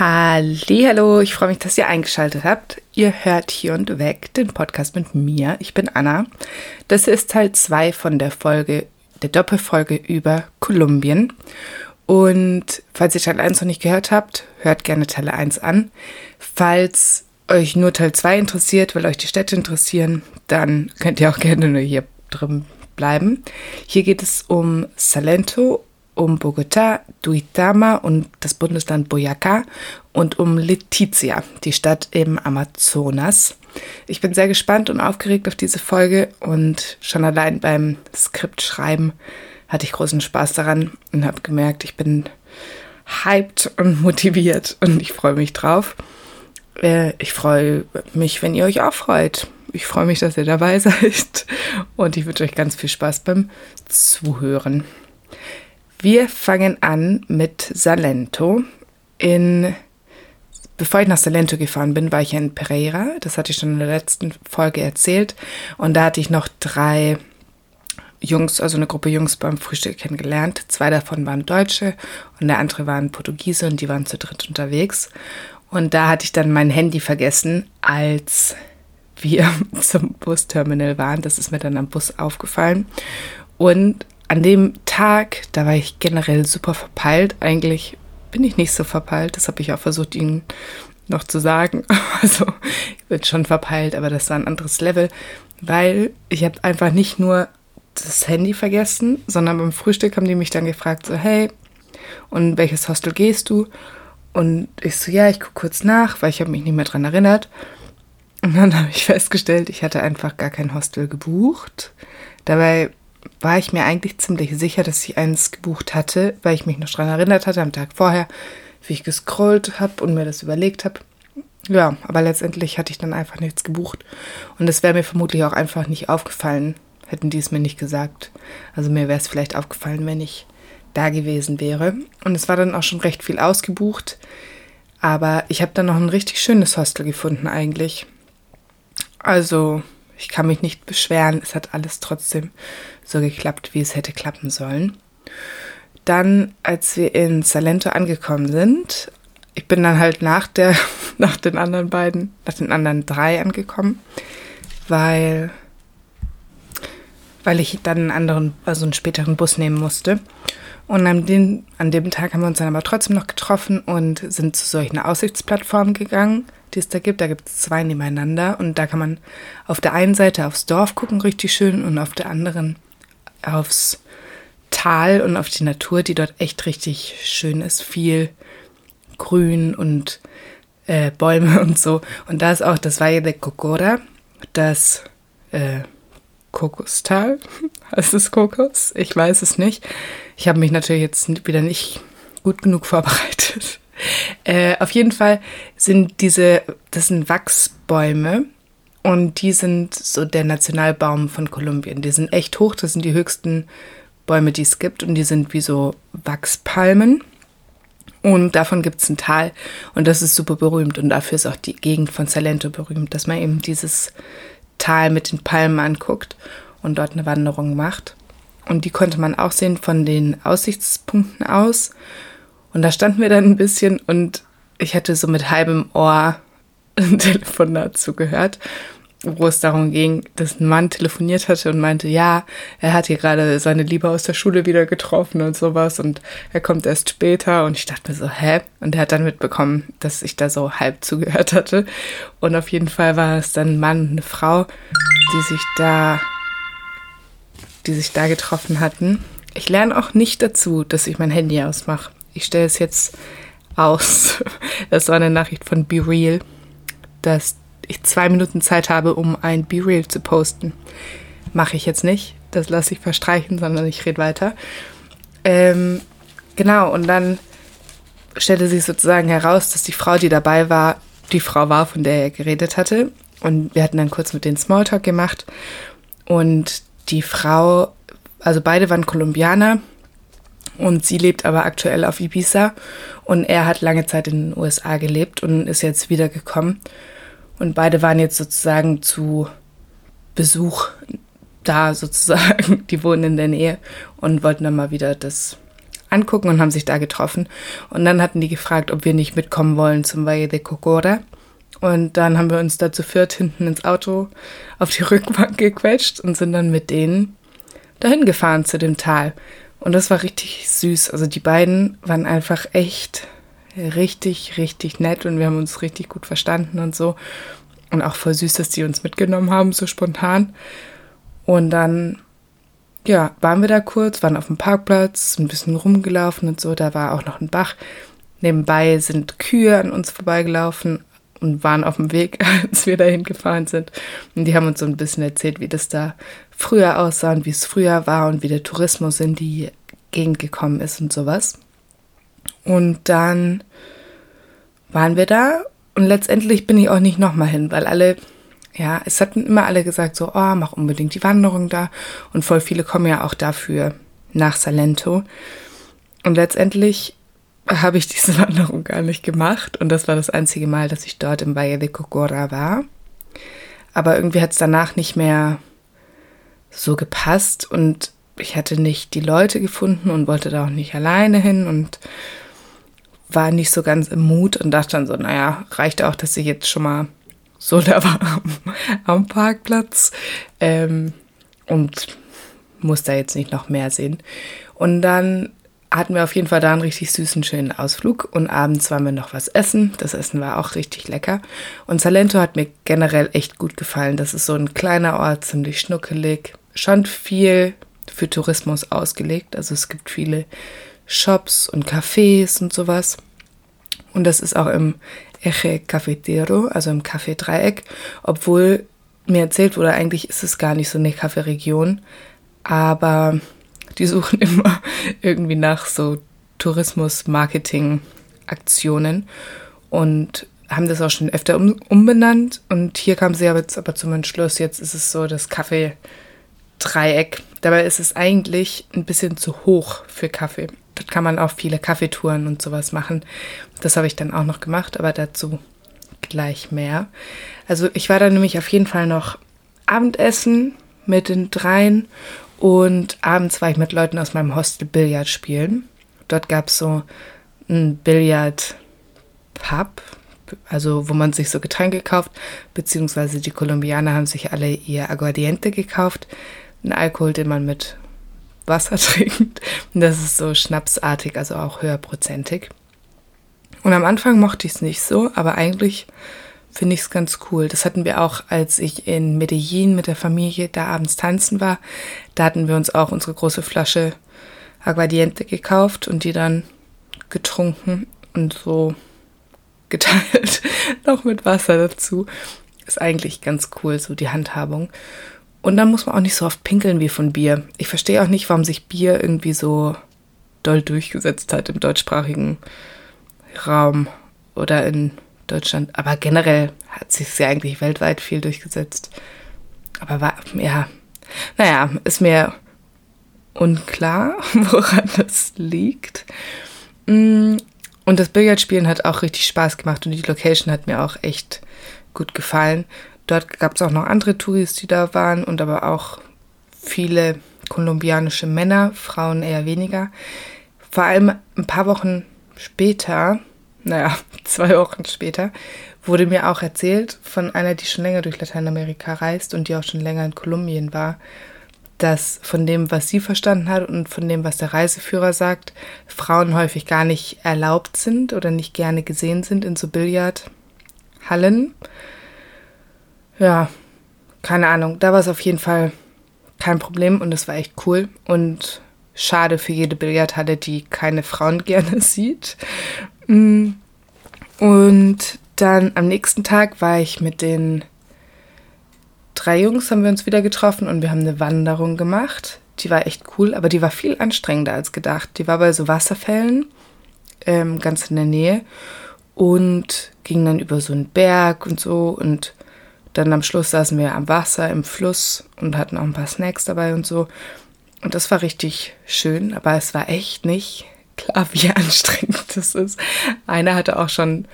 Hallo, ich freue mich, dass ihr eingeschaltet habt. Ihr hört hier und weg den Podcast mit mir. Ich bin Anna. Das ist Teil 2 von der Folge, der Doppelfolge über Kolumbien. Und falls ihr Teil 1 noch nicht gehört habt, hört gerne Teil 1 an. Falls euch nur Teil 2 interessiert, weil euch die Städte interessieren, dann könnt ihr auch gerne nur hier drin bleiben. Hier geht es um Salento um Bogotá, Duitama und das Bundesland Boyacá und um Letizia, die Stadt im Amazonas. Ich bin sehr gespannt und aufgeregt auf diese Folge und schon allein beim Skriptschreiben hatte ich großen Spaß daran und habe gemerkt, ich bin hyped und motiviert und ich freue mich drauf. Äh, ich freue mich, wenn ihr euch auch freut. Ich freue mich, dass ihr dabei seid und ich wünsche euch ganz viel Spaß beim Zuhören. Wir fangen an mit Salento. In, bevor ich nach Salento gefahren bin, war ich in Pereira. Das hatte ich schon in der letzten Folge erzählt. Und da hatte ich noch drei Jungs, also eine Gruppe Jungs beim Frühstück kennengelernt. Zwei davon waren Deutsche und der andere waren Portugiese und die waren zu dritt unterwegs. Und da hatte ich dann mein Handy vergessen, als wir zum Busterminal waren. Das ist mir dann am Bus aufgefallen. Und an dem Tag, da war ich generell super verpeilt. Eigentlich bin ich nicht so verpeilt. Das habe ich auch versucht, ihnen noch zu sagen. Also ich bin schon verpeilt, aber das war ein anderes Level, weil ich habe einfach nicht nur das Handy vergessen, sondern beim Frühstück haben die mich dann gefragt, so hey, und welches Hostel gehst du? Und ich so, ja, ich gucke kurz nach, weil ich habe mich nicht mehr dran erinnert. Und dann habe ich festgestellt, ich hatte einfach gar kein Hostel gebucht. Dabei war ich mir eigentlich ziemlich sicher, dass ich eins gebucht hatte, weil ich mich noch daran erinnert hatte am Tag vorher, wie ich gescrollt habe und mir das überlegt habe. Ja, aber letztendlich hatte ich dann einfach nichts gebucht. Und es wäre mir vermutlich auch einfach nicht aufgefallen, hätten die es mir nicht gesagt. Also mir wäre es vielleicht aufgefallen, wenn ich da gewesen wäre. Und es war dann auch schon recht viel ausgebucht. Aber ich habe dann noch ein richtig schönes Hostel gefunden eigentlich. Also ich kann mich nicht beschweren. Es hat alles trotzdem so geklappt, wie es hätte klappen sollen. Dann, als wir in Salento angekommen sind, ich bin dann halt nach der, nach den anderen beiden, nach den anderen drei angekommen, weil, weil ich dann einen anderen, also einen späteren Bus nehmen musste. Und an dem, an dem Tag haben wir uns dann aber trotzdem noch getroffen und sind zu solchen Aussichtsplattformen gegangen die es da gibt. Da gibt es zwei nebeneinander und da kann man auf der einen Seite aufs Dorf gucken, richtig schön, und auf der anderen aufs Tal und auf die Natur, die dort echt richtig schön ist. Viel Grün und äh, Bäume und so. Und da ist auch das Valle de Cocora, das äh, Kokostal. Heißt es Kokos? Ich weiß es nicht. Ich habe mich natürlich jetzt wieder nicht gut genug vorbereitet. Äh, auf jeden Fall sind diese, das sind Wachsbäume und die sind so der Nationalbaum von Kolumbien. Die sind echt hoch, das sind die höchsten Bäume, die es gibt und die sind wie so Wachspalmen. Und davon gibt es ein Tal und das ist super berühmt und dafür ist auch die Gegend von Salento berühmt, dass man eben dieses Tal mit den Palmen anguckt und dort eine Wanderung macht. Und die konnte man auch sehen von den Aussichtspunkten aus. Und da standen wir dann ein bisschen und ich hatte so mit halbem Ohr ein Telefonat zugehört, wo es darum ging, dass ein Mann telefoniert hatte und meinte, ja, er hat hier gerade seine Liebe aus der Schule wieder getroffen und sowas und er kommt erst später und ich dachte mir so, hä? Und er hat dann mitbekommen, dass ich da so halb zugehört hatte und auf jeden Fall war es dann ein Mann und eine Frau, die sich da, die sich da getroffen hatten. Ich lerne auch nicht dazu, dass ich mein Handy ausmache. Ich stelle es jetzt aus. Das war eine Nachricht von Be Real, dass ich zwei Minuten Zeit habe, um ein Be Real zu posten. Mache ich jetzt nicht. Das lasse ich verstreichen, sondern ich rede weiter. Ähm, genau, und dann stellte sich sozusagen heraus, dass die Frau, die dabei war, die Frau war, von der er geredet hatte. Und wir hatten dann kurz mit den Smalltalk gemacht. Und die Frau, also beide waren Kolumbianer und sie lebt aber aktuell auf Ibiza und er hat lange Zeit in den USA gelebt und ist jetzt wiedergekommen. Und beide waren jetzt sozusagen zu Besuch da sozusagen. Die wohnen in der Nähe und wollten dann mal wieder das angucken und haben sich da getroffen. Und dann hatten die gefragt, ob wir nicht mitkommen wollen zum Valle de Cocora. Und dann haben wir uns da zu viert hinten ins Auto auf die Rückbank gequetscht und sind dann mit denen dahin gefahren zu dem Tal. Und das war richtig süß. Also die beiden waren einfach echt richtig, richtig nett und wir haben uns richtig gut verstanden und so. Und auch voll süß, dass die uns mitgenommen haben, so spontan. Und dann, ja, waren wir da kurz, waren auf dem Parkplatz, ein bisschen rumgelaufen und so. Da war auch noch ein Bach. Nebenbei sind Kühe an uns vorbeigelaufen und waren auf dem Weg, als wir dahin gefahren sind. Und die haben uns so ein bisschen erzählt, wie das da früher aussah und wie es früher war und wie der Tourismus in die Gegend gekommen ist und sowas. Und dann waren wir da und letztendlich bin ich auch nicht nochmal hin, weil alle, ja, es hatten immer alle gesagt, so, oh, mach unbedingt die Wanderung da. Und voll viele kommen ja auch dafür nach Salento. Und letztendlich habe ich diese Wanderung gar nicht gemacht. Und das war das einzige Mal, dass ich dort im Valle de Cocora war. Aber irgendwie hat es danach nicht mehr so gepasst und ich hatte nicht die Leute gefunden und wollte da auch nicht alleine hin und war nicht so ganz im Mut und dachte dann so, naja, reicht auch, dass ich jetzt schon mal so da war am, am Parkplatz ähm, und muss da jetzt nicht noch mehr sehen. Und dann hatten wir auf jeden Fall da einen richtig süßen, schönen Ausflug und abends waren wir noch was essen. Das Essen war auch richtig lecker. Und Salento hat mir generell echt gut gefallen. Das ist so ein kleiner Ort, ziemlich schnuckelig, schon viel für Tourismus ausgelegt. Also es gibt viele Shops und Cafés und sowas. Und das ist auch im Eje Cafetero, also im Café-Dreieck, obwohl mir erzählt wurde, eigentlich ist es gar nicht so eine Kaffeeregion, aber die suchen immer irgendwie nach so Tourismus-Marketing-Aktionen und haben das auch schon öfter um, umbenannt. Und hier kam sie jetzt aber zum Entschluss, jetzt ist es so das Kaffee-Dreieck. Dabei ist es eigentlich ein bisschen zu hoch für Kaffee. Dort kann man auch viele Kaffeetouren und sowas machen. Das habe ich dann auch noch gemacht, aber dazu gleich mehr. Also ich war da nämlich auf jeden Fall noch Abendessen mit den dreien und abends war ich mit Leuten aus meinem Hostel Billard spielen. Dort gab es so ein Billard-Pub, also wo man sich so Getränke kauft, beziehungsweise die Kolumbianer haben sich alle ihr Aguardiente gekauft, ein Alkohol, den man mit Wasser trinkt. Und das ist so schnapsartig, also auch höherprozentig. Und am Anfang mochte ich es nicht so, aber eigentlich finde ich es ganz cool. Das hatten wir auch, als ich in Medellin mit der Familie da abends tanzen war. Da hatten wir uns auch unsere große Flasche Aguardiente gekauft und die dann getrunken und so geteilt, noch mit Wasser dazu. Ist eigentlich ganz cool, so die Handhabung. Und dann muss man auch nicht so oft pinkeln wie von Bier. Ich verstehe auch nicht, warum sich Bier irgendwie so doll durchgesetzt hat im deutschsprachigen Raum oder in Deutschland. Aber generell hat sich ja eigentlich weltweit viel durchgesetzt. Aber war, ja, naja, ist mir unklar, woran das liegt. Mm, und das Billardspielen hat auch richtig Spaß gemacht und die Location hat mir auch echt gut gefallen. Dort gab es auch noch andere Touris, die da waren und aber auch viele kolumbianische Männer, Frauen eher weniger. Vor allem ein paar Wochen später, naja, zwei Wochen später, wurde mir auch erzählt von einer, die schon länger durch Lateinamerika reist und die auch schon länger in Kolumbien war, dass von dem, was sie verstanden hat und von dem, was der Reiseführer sagt, Frauen häufig gar nicht erlaubt sind oder nicht gerne gesehen sind in so Billardhallen ja, keine Ahnung. Da war es auf jeden Fall kein Problem und es war echt cool. Und schade für jede Billardhalle, die keine Frauen gerne sieht. Mm. Und dann am nächsten Tag war ich mit den drei Jungs, haben wir uns wieder getroffen und wir haben eine Wanderung gemacht. Die war echt cool, aber die war viel anstrengender als gedacht. Die war bei so Wasserfällen, ähm, ganz in der Nähe und ging dann über so einen Berg und so und dann am Schluss saßen wir am Wasser, im Fluss und hatten auch ein paar Snacks dabei und so. Und das war richtig schön, aber es war echt nicht klar, wie anstrengend das ist. Einer hatte auch schon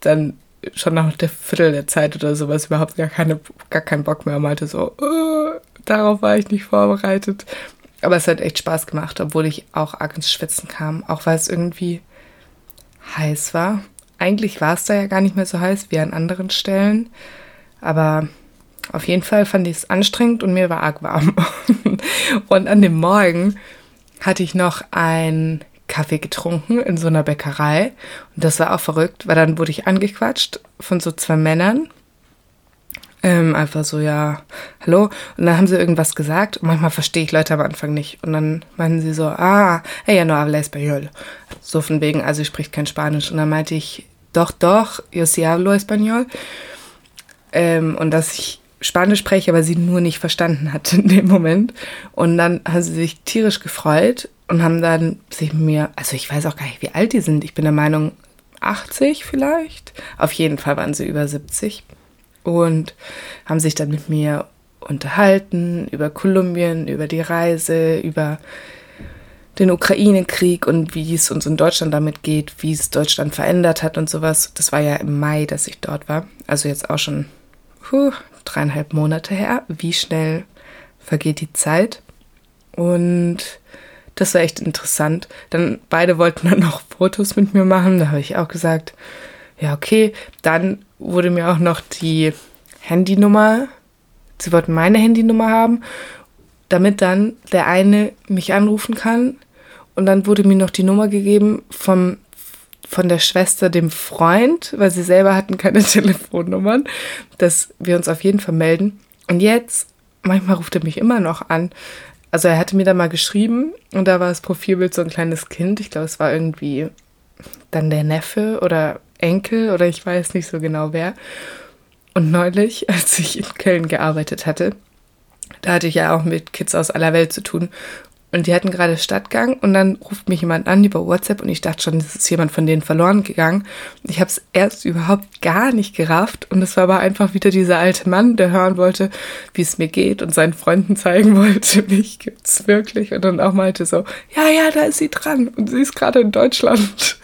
dann schon nach der Viertel der Zeit oder sowas überhaupt gar, keine, gar keinen Bock mehr und meinte so, oh, darauf war ich nicht vorbereitet. Aber es hat echt Spaß gemacht, obwohl ich auch arg ins Schwitzen kam, auch weil es irgendwie heiß war. Eigentlich war es da ja gar nicht mehr so heiß wie an anderen Stellen, aber auf jeden Fall fand ich es anstrengend und mir war arg warm. und an dem Morgen hatte ich noch einen Kaffee getrunken in so einer Bäckerei. Und das war auch verrückt, weil dann wurde ich angequatscht von so zwei Männern. Ähm, einfach so, ja, hallo. Und dann haben sie irgendwas gesagt. Und manchmal verstehe ich Leute am Anfang nicht. Und dann meinen sie so, ah, ella no habla español. So von wegen, also ich spricht kein Spanisch. Und dann meinte ich, doch, doch, yo sí hablo español. Ähm, und dass ich Spanisch spreche, aber sie nur nicht verstanden hat in dem Moment. Und dann haben sie sich tierisch gefreut und haben dann sich mit mir, also ich weiß auch gar nicht, wie alt die sind. Ich bin der Meinung 80 vielleicht. Auf jeden Fall waren sie über 70 und haben sich dann mit mir unterhalten über Kolumbien, über die Reise, über den Ukraine-Krieg und wie es uns in Deutschland damit geht, wie es Deutschland verändert hat und sowas. Das war ja im Mai, dass ich dort war. Also jetzt auch schon puh, dreieinhalb Monate her. Wie schnell vergeht die Zeit? Und das war echt interessant. Dann beide wollten dann noch Fotos mit mir machen. Da habe ich auch gesagt, ja, okay. Dann wurde mir auch noch die Handynummer, sie wollten meine Handynummer haben, damit dann der eine mich anrufen kann. Und dann wurde mir noch die Nummer gegeben vom, von der Schwester dem Freund, weil sie selber hatten keine Telefonnummern, dass wir uns auf jeden Fall melden. Und jetzt, manchmal ruft er mich immer noch an. Also er hatte mir da mal geschrieben und da war das Profilbild so ein kleines Kind. Ich glaube, es war irgendwie dann der Neffe oder Enkel oder ich weiß nicht so genau wer. Und neulich, als ich in Köln gearbeitet hatte, da hatte ich ja auch mit Kids aus aller Welt zu tun. Und die hatten gerade Stadtgang und dann ruft mich jemand an über WhatsApp und ich dachte schon, das ist jemand von denen verloren gegangen. Ich habe es erst überhaupt gar nicht gerafft und es war aber einfach wieder dieser alte Mann, der hören wollte, wie es mir geht und seinen Freunden zeigen wollte, mich gibt's wirklich. Und dann auch meinte so, ja, ja, da ist sie dran und sie ist gerade in Deutschland.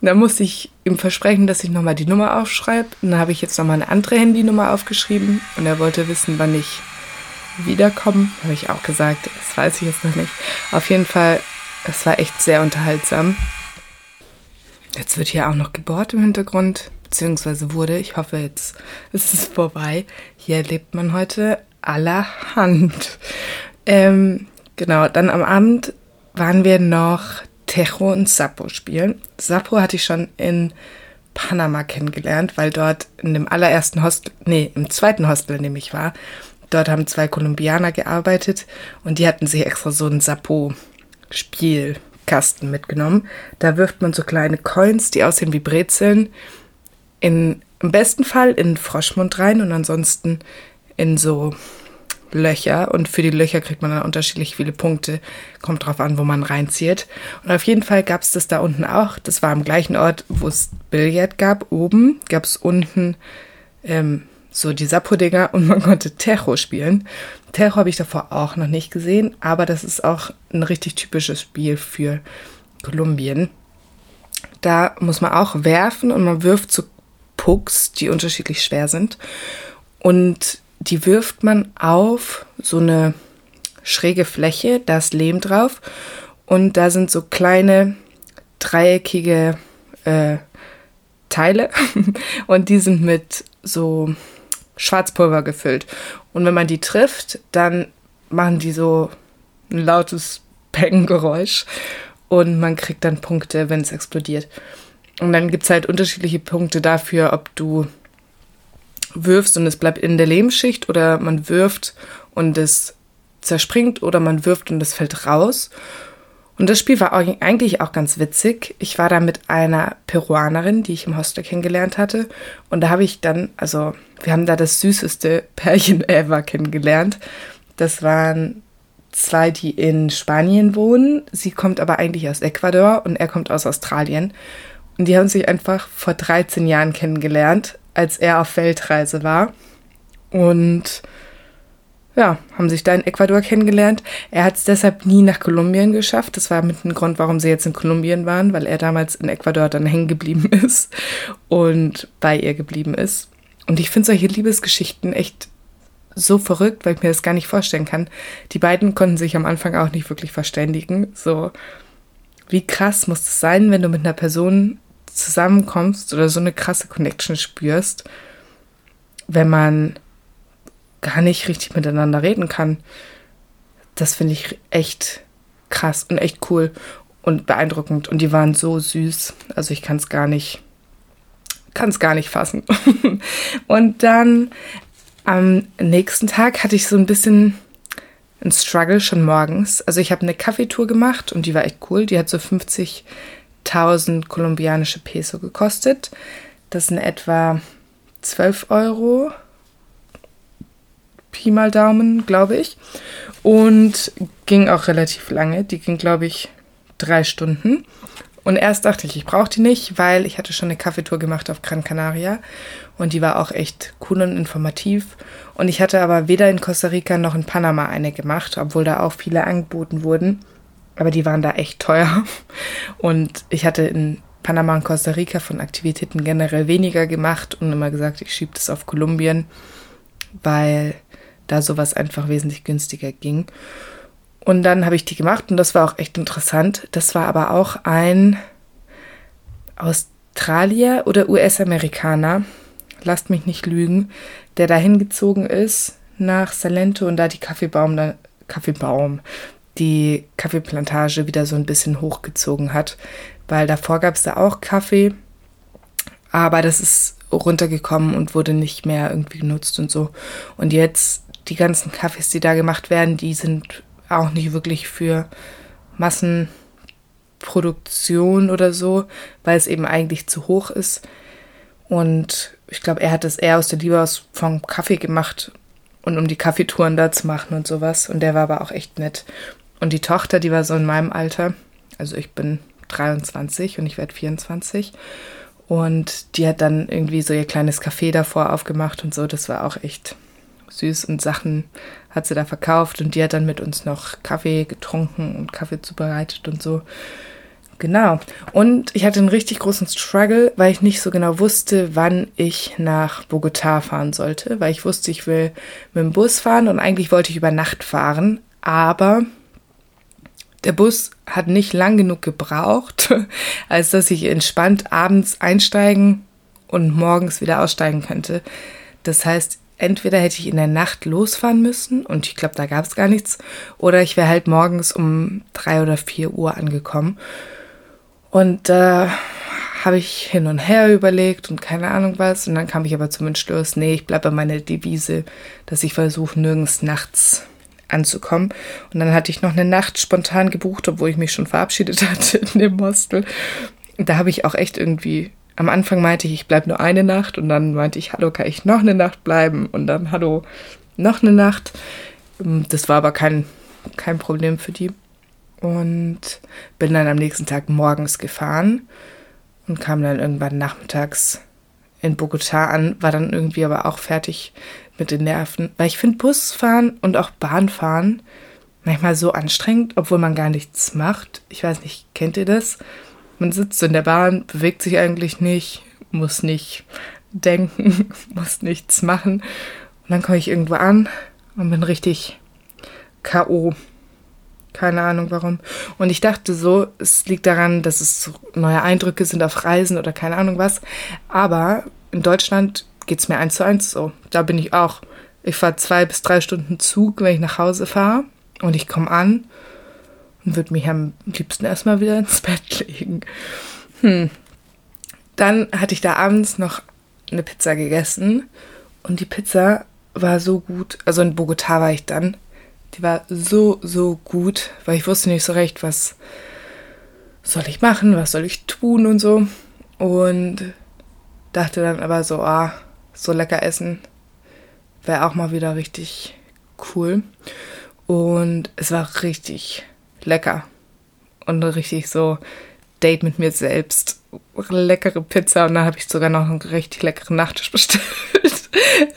Und dann musste ich ihm versprechen, dass ich nochmal die Nummer aufschreibe. Und dann habe ich jetzt nochmal eine andere Handynummer aufgeschrieben und er wollte wissen, wann ich wiederkommen. Habe ich auch gesagt, das weiß ich jetzt noch nicht. Auf jeden Fall, es war echt sehr unterhaltsam. Jetzt wird hier auch noch gebohrt im Hintergrund, beziehungsweise wurde. Ich hoffe, jetzt ist es vorbei. Hier lebt man heute allerhand. Ähm, genau, dann am Abend waren wir noch Tejo und Sapo spielen. Sapo hatte ich schon in Panama kennengelernt, weil dort in dem allerersten Hostel, nee, im zweiten Hostel, in dem ich war, Dort haben zwei Kolumbianer gearbeitet und die hatten sich extra so einen Sapo-Spielkasten mitgenommen. Da wirft man so kleine Coins, die aussehen wie Brezeln, in, im besten Fall in Froschmund rein und ansonsten in so Löcher. Und für die Löcher kriegt man dann unterschiedlich viele Punkte. Kommt drauf an, wo man reinzieht. Und auf jeden Fall gab es das da unten auch. Das war am gleichen Ort, wo es Billard gab. Oben gab es unten ähm, so die Sapo-Dinger und man konnte Tejo spielen. Tejo habe ich davor auch noch nicht gesehen, aber das ist auch ein richtig typisches Spiel für Kolumbien. Da muss man auch werfen und man wirft so Pucks, die unterschiedlich schwer sind. Und die wirft man auf so eine schräge Fläche, da ist Lehm drauf. Und da sind so kleine dreieckige äh, Teile und die sind mit so Schwarzpulver gefüllt. Und wenn man die trifft, dann machen die so ein lautes Peng-Geräusch und man kriegt dann Punkte, wenn es explodiert. Und dann gibt es halt unterschiedliche Punkte dafür, ob du wirfst und es bleibt in der Lehmschicht oder man wirft und es zerspringt oder man wirft und es fällt raus. Und das Spiel war eigentlich auch ganz witzig. Ich war da mit einer Peruanerin, die ich im Hostel kennengelernt hatte. Und da habe ich dann, also wir haben da das süßeste Pärchen ever kennengelernt. Das waren zwei, die in Spanien wohnen. Sie kommt aber eigentlich aus Ecuador und er kommt aus Australien. Und die haben sich einfach vor 13 Jahren kennengelernt, als er auf Weltreise war. Und ja, haben sich da in Ecuador kennengelernt. Er hat es deshalb nie nach Kolumbien geschafft. Das war mit dem Grund, warum sie jetzt in Kolumbien waren, weil er damals in Ecuador dann hängen geblieben ist und bei ihr geblieben ist. Und ich finde solche Liebesgeschichten echt so verrückt, weil ich mir das gar nicht vorstellen kann. Die beiden konnten sich am Anfang auch nicht wirklich verständigen. So, wie krass muss es sein, wenn du mit einer Person zusammenkommst oder so eine krasse Connection spürst, wenn man gar nicht richtig miteinander reden kann. Das finde ich echt krass und echt cool und beeindruckend. Und die waren so süß. Also ich kann es gar nicht, kann es gar nicht fassen. und dann am nächsten Tag hatte ich so ein bisschen ein Struggle schon morgens. Also ich habe eine Kaffeetour gemacht und die war echt cool. Die hat so 50.000 kolumbianische Peso gekostet. Das sind etwa 12 Euro. Pi mal Daumen, glaube ich. Und ging auch relativ lange. Die ging, glaube ich, drei Stunden. Und erst dachte ich, ich brauche die nicht, weil ich hatte schon eine Kaffeetour gemacht auf Gran Canaria und die war auch echt cool und informativ. Und ich hatte aber weder in Costa Rica noch in Panama eine gemacht, obwohl da auch viele angeboten wurden. Aber die waren da echt teuer. Und ich hatte in Panama und Costa Rica von Aktivitäten generell weniger gemacht und immer gesagt, ich schiebe das auf Kolumbien, weil da sowas einfach wesentlich günstiger ging. Und dann habe ich die gemacht und das war auch echt interessant. Das war aber auch ein Australier oder US-Amerikaner, lasst mich nicht lügen, der da hingezogen ist nach Salento und da die Kaffeebaum, Kaffeebaum, die Kaffeeplantage wieder so ein bisschen hochgezogen hat, weil davor gab es da auch Kaffee, aber das ist runtergekommen und wurde nicht mehr irgendwie genutzt und so. Und jetzt die ganzen Kaffees, die da gemacht werden, die sind auch nicht wirklich für Massenproduktion oder so, weil es eben eigentlich zu hoch ist. Und ich glaube, er hat es eher aus der Liebe aus vom Kaffee gemacht und um die Kaffeetouren da zu machen und sowas. Und der war aber auch echt nett. Und die Tochter, die war so in meinem Alter, also ich bin 23 und ich werde 24. Und die hat dann irgendwie so ihr kleines Café davor aufgemacht und so. Das war auch echt süß und Sachen hat sie da verkauft und die hat dann mit uns noch Kaffee getrunken und Kaffee zubereitet und so. Genau. Und ich hatte einen richtig großen Struggle, weil ich nicht so genau wusste, wann ich nach Bogotá fahren sollte, weil ich wusste, ich will mit dem Bus fahren und eigentlich wollte ich über Nacht fahren, aber der Bus hat nicht lang genug gebraucht, als dass ich entspannt abends einsteigen und morgens wieder aussteigen könnte. Das heißt, entweder hätte ich in der Nacht losfahren müssen und ich glaube, da gab es gar nichts, oder ich wäre halt morgens um drei oder vier Uhr angekommen. Und da äh, habe ich hin und her überlegt und keine Ahnung was. Und dann kam ich aber zum Entschluss, nee, ich bleibe bei meiner Devise, dass ich versuche, nirgends nachts anzukommen. Und dann hatte ich noch eine Nacht spontan gebucht, obwohl ich mich schon verabschiedet hatte in dem Hostel. Da habe ich auch echt irgendwie am Anfang meinte ich, ich bleibe nur eine Nacht und dann meinte ich, hallo, kann ich noch eine Nacht bleiben? Und dann, hallo, noch eine Nacht. Ähm, das war aber kein, kein Problem für die. Und bin dann am nächsten Tag morgens gefahren und kam dann irgendwann nachmittags in Bogotá an, war dann irgendwie aber auch fertig mit den Nerven. Weil ich finde Busfahren und auch Bahnfahren manchmal so anstrengend, obwohl man gar nichts macht. Ich weiß nicht, kennt ihr das? Man sitzt in der Bahn, bewegt sich eigentlich nicht, muss nicht denken, muss nichts machen. Und dann komme ich irgendwo an und bin richtig K.O. Keine Ahnung warum. Und ich dachte so, es liegt daran, dass es neue Eindrücke sind auf Reisen oder keine Ahnung was. Aber in Deutschland geht es mir eins zu eins so. Da bin ich auch. Ich fahre zwei bis drei Stunden Zug, wenn ich nach Hause fahre. Und ich komme an und würde mich am liebsten erstmal wieder ins Bett legen. Hm. Dann hatte ich da abends noch eine Pizza gegessen und die Pizza war so gut. Also in Bogotá war ich dann. Die war so, so gut, weil ich wusste nicht so recht, was soll ich machen, was soll ich tun und so. Und dachte dann aber so, ah, so lecker essen wäre auch mal wieder richtig cool. Und es war richtig lecker. Und richtig so Date mit mir selbst. Leckere Pizza und dann habe ich sogar noch einen richtig leckeren Nachtisch bestellt.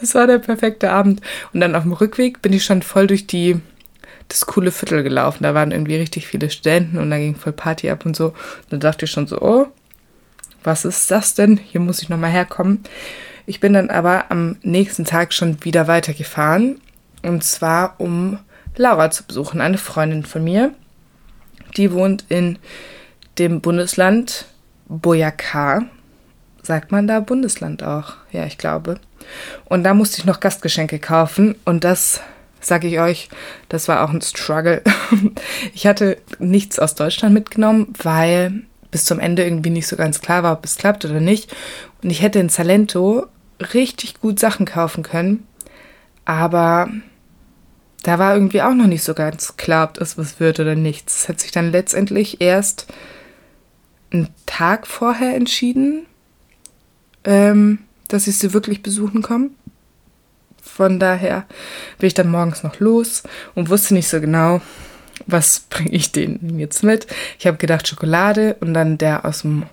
Es war der perfekte Abend. Und dann auf dem Rückweg bin ich schon voll durch die das coole Viertel gelaufen. Da waren irgendwie richtig viele Studenten und da ging voll Party ab und so. Dann dachte ich schon so, oh, was ist das denn? Hier muss ich nochmal herkommen. Ich bin dann aber am nächsten Tag schon wieder weitergefahren Und zwar, um Laura zu besuchen, eine Freundin von mir. Die wohnt in dem Bundesland Boyacá. Sagt man da Bundesland auch? Ja, ich glaube. Und da musste ich noch Gastgeschenke kaufen. Und das, sage ich euch, das war auch ein Struggle. Ich hatte nichts aus Deutschland mitgenommen, weil bis zum Ende irgendwie nicht so ganz klar war, ob es klappt oder nicht. Und ich hätte in Salento richtig gut Sachen kaufen können. Aber da war irgendwie auch noch nicht so ganz klar, ob das was wird oder nicht. Es hat sich dann letztendlich erst einen Tag vorher entschieden, ähm, dass ich sie wirklich besuchen komme. Von daher bin ich dann morgens noch los und wusste nicht so genau, was bringe ich denen jetzt mit. Ich habe gedacht Schokolade und dann der aus dem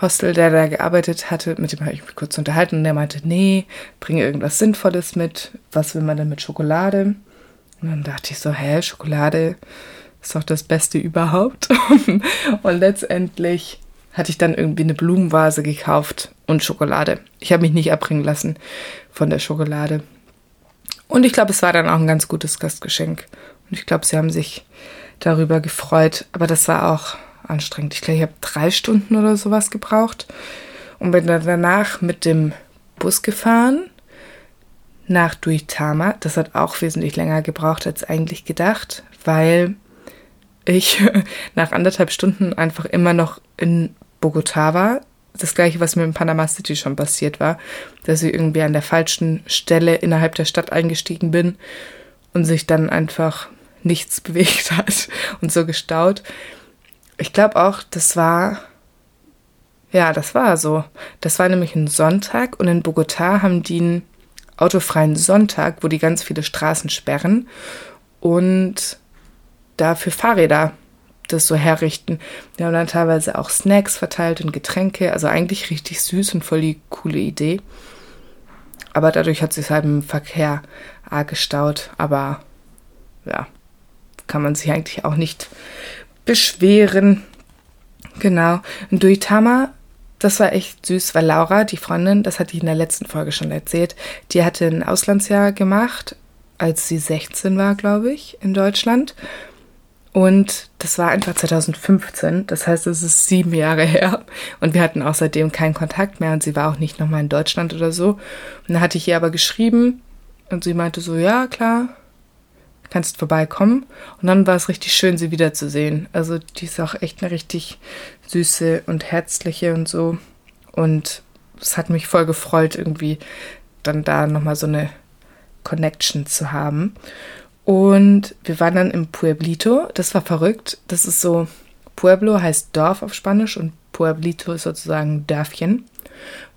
Hostel, der da gearbeitet hatte, mit dem habe ich mich kurz unterhalten und der meinte, nee, bringe irgendwas Sinnvolles mit. Was will man denn mit Schokolade? Und dann dachte ich so, hä, Schokolade ist doch das Beste überhaupt. und letztendlich hatte ich dann irgendwie eine Blumenvase gekauft und Schokolade. Ich habe mich nicht abbringen lassen von der Schokolade. Und ich glaube, es war dann auch ein ganz gutes Gastgeschenk. Und ich glaube, sie haben sich darüber gefreut. Aber das war auch anstrengend. Ich glaube, ich habe drei Stunden oder sowas gebraucht und bin dann danach mit dem Bus gefahren nach Duitama. Das hat auch wesentlich länger gebraucht als eigentlich gedacht, weil ich nach anderthalb Stunden einfach immer noch in Bogotá war. Das gleiche, was mir in Panama City schon passiert war, dass ich irgendwie an der falschen Stelle innerhalb der Stadt eingestiegen bin und sich dann einfach nichts bewegt hat und so gestaut. Ich glaube auch, das war ja, das war so. Das war nämlich ein Sonntag und in Bogotá haben die einen autofreien Sonntag, wo die ganz viele Straßen sperren und dafür Fahrräder das so herrichten. Wir haben dann teilweise auch Snacks verteilt und Getränke, also eigentlich richtig süß und voll die coole Idee. Aber dadurch hat sich halt im Verkehr arg gestaut. Aber ja, kann man sich eigentlich auch nicht beschweren. Genau. Und Duitama das war echt süß, weil Laura, die Freundin, das hatte ich in der letzten Folge schon erzählt, die hatte ein Auslandsjahr gemacht, als sie 16 war, glaube ich, in Deutschland. Und das war einfach 2015, das heißt, es ist sieben Jahre her. Und wir hatten auch seitdem keinen Kontakt mehr und sie war auch nicht nochmal in Deutschland oder so. Und dann hatte ich ihr aber geschrieben und sie meinte so, ja, klar, kannst vorbeikommen. Und dann war es richtig schön, sie wiederzusehen. Also die ist auch echt eine richtig süße und herzliche und so. Und es hat mich voll gefreut, irgendwie dann da nochmal so eine Connection zu haben. Und wir waren dann im Pueblito. Das war verrückt. Das ist so, Pueblo heißt Dorf auf Spanisch und Pueblito ist sozusagen Dörfchen.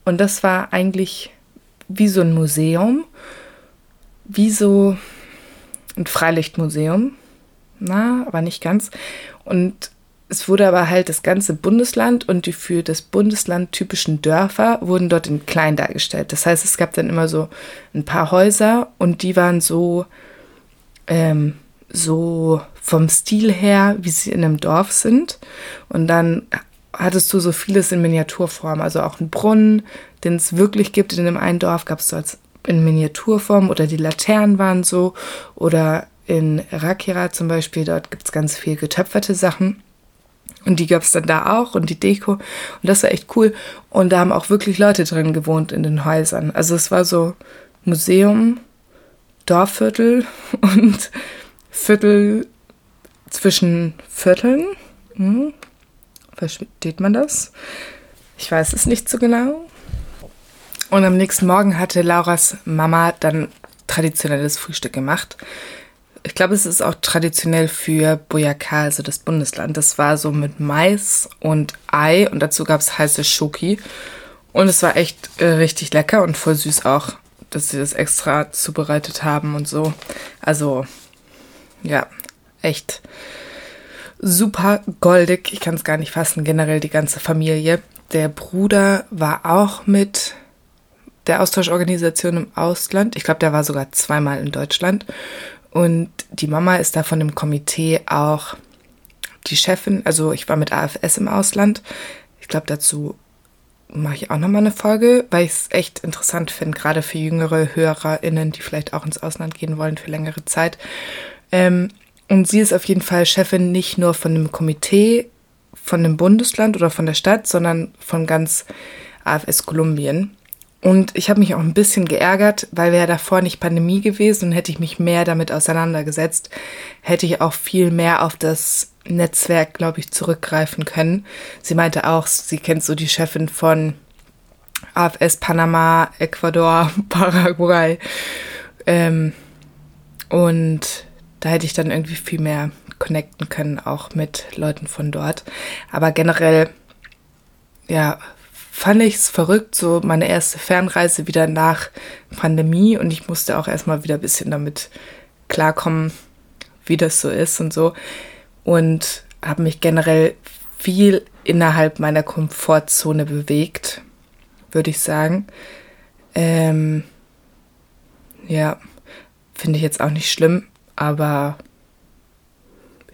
Und das war eigentlich wie so ein Museum, wie so ein Freilichtmuseum. Na, aber nicht ganz. Und es wurde aber halt das ganze Bundesland und die für das Bundesland typischen Dörfer wurden dort in klein dargestellt. Das heißt, es gab dann immer so ein paar Häuser und die waren so, ähm, so vom Stil her, wie sie in einem Dorf sind. Und dann hattest du so vieles in Miniaturform, also auch einen Brunnen, den es wirklich gibt. In dem einen Dorf gab es so in Miniaturform oder die Laternen waren so oder in Rakira zum Beispiel, dort gibt es ganz viel getöpferte Sachen. Und die gab es dann da auch und die Deko. Und das war echt cool. Und da haben auch wirklich Leute drin gewohnt in den Häusern. Also es war so Museum, Dorfviertel und Viertel zwischen Vierteln. Hm. Versteht man das? Ich weiß es nicht so genau. Und am nächsten Morgen hatte Lauras Mama dann traditionelles Frühstück gemacht. Ich glaube, es ist auch traditionell für Boyacá, also das Bundesland. Das war so mit Mais und Ei und dazu gab es heiße Schoki. Und es war echt äh, richtig lecker und voll süß auch, dass sie das extra zubereitet haben und so. Also, ja, echt super goldig. Ich kann es gar nicht fassen, generell die ganze Familie. Der Bruder war auch mit der Austauschorganisation im Ausland. Ich glaube, der war sogar zweimal in Deutschland. Und die Mama ist da von dem Komitee auch die Chefin. Also ich war mit AFS im Ausland. Ich glaube, dazu mache ich auch nochmal eine Folge, weil ich es echt interessant finde, gerade für jüngere HörerInnen, die vielleicht auch ins Ausland gehen wollen für längere Zeit. Ähm, und sie ist auf jeden Fall Chefin nicht nur von einem Komitee, von einem Bundesland oder von der Stadt, sondern von ganz AFS Kolumbien. Und ich habe mich auch ein bisschen geärgert, weil wäre davor nicht Pandemie gewesen und hätte ich mich mehr damit auseinandergesetzt, hätte ich auch viel mehr auf das Netzwerk, glaube ich, zurückgreifen können. Sie meinte auch, sie kennt so die Chefin von AFS Panama, Ecuador, Paraguay. Ähm, und da hätte ich dann irgendwie viel mehr connecten können, auch mit Leuten von dort. Aber generell, ja, fand ich es verrückt, so meine erste Fernreise wieder nach Pandemie und ich musste auch erstmal wieder ein bisschen damit klarkommen, wie das so ist und so. Und habe mich generell viel innerhalb meiner Komfortzone bewegt, würde ich sagen. Ähm, ja, finde ich jetzt auch nicht schlimm, aber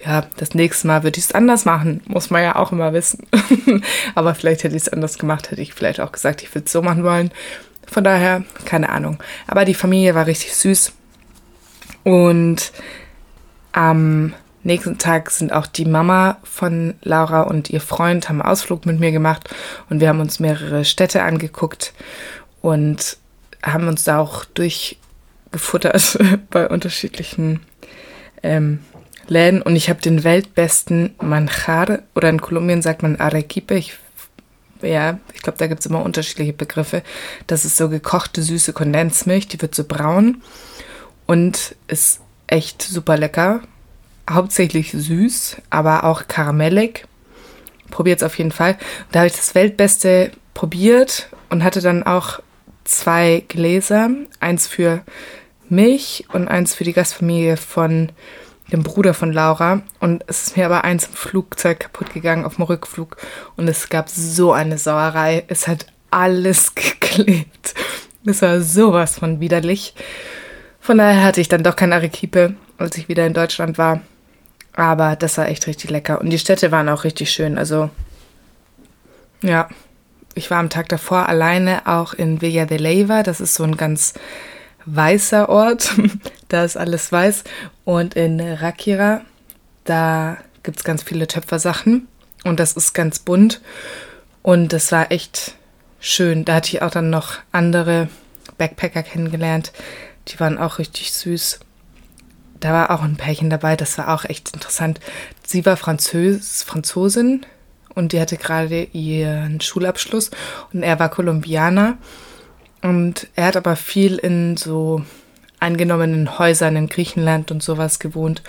ja, das nächste Mal würde ich es anders machen, muss man ja auch immer wissen. Aber vielleicht hätte ich es anders gemacht, hätte ich vielleicht auch gesagt, ich würde es so machen wollen. Von daher, keine Ahnung. Aber die Familie war richtig süß. Und am nächsten Tag sind auch die Mama von Laura und ihr Freund haben einen Ausflug mit mir gemacht und wir haben uns mehrere Städte angeguckt und haben uns da auch durchgefuttert bei unterschiedlichen ähm, Läden und ich habe den weltbesten Manjar oder in Kolumbien sagt man Arequipe. Ich, ja, ich glaube, da gibt es immer unterschiedliche Begriffe. Das ist so gekochte süße Kondensmilch, die wird so braun und ist echt super lecker. Hauptsächlich süß, aber auch karamellig. Probiert es auf jeden Fall. Da habe ich das Weltbeste probiert und hatte dann auch zwei Gläser. Eins für mich und eins für die Gastfamilie von dem Bruder von Laura. Und es ist mir aber eins im Flugzeug kaputt gegangen auf dem Rückflug. Und es gab so eine Sauerei. Es hat alles geklebt. Es war sowas von widerlich. Von daher hatte ich dann doch keine Arequipe, als ich wieder in Deutschland war. Aber das war echt richtig lecker. Und die Städte waren auch richtig schön. Also, ja. Ich war am Tag davor alleine auch in Villa de Leyva. Das ist so ein ganz weißer Ort. da ist alles weiß. Und in Rakira, da gibt es ganz viele Töpfersachen. Und das ist ganz bunt. Und das war echt schön. Da hatte ich auch dann noch andere Backpacker kennengelernt. Die waren auch richtig süß. Da war auch ein Pärchen dabei, das war auch echt interessant. Sie war Französ, Franzosin und die hatte gerade ihren Schulabschluss und er war Kolumbianer. Und er hat aber viel in so angenommenen Häusern in Griechenland und sowas gewohnt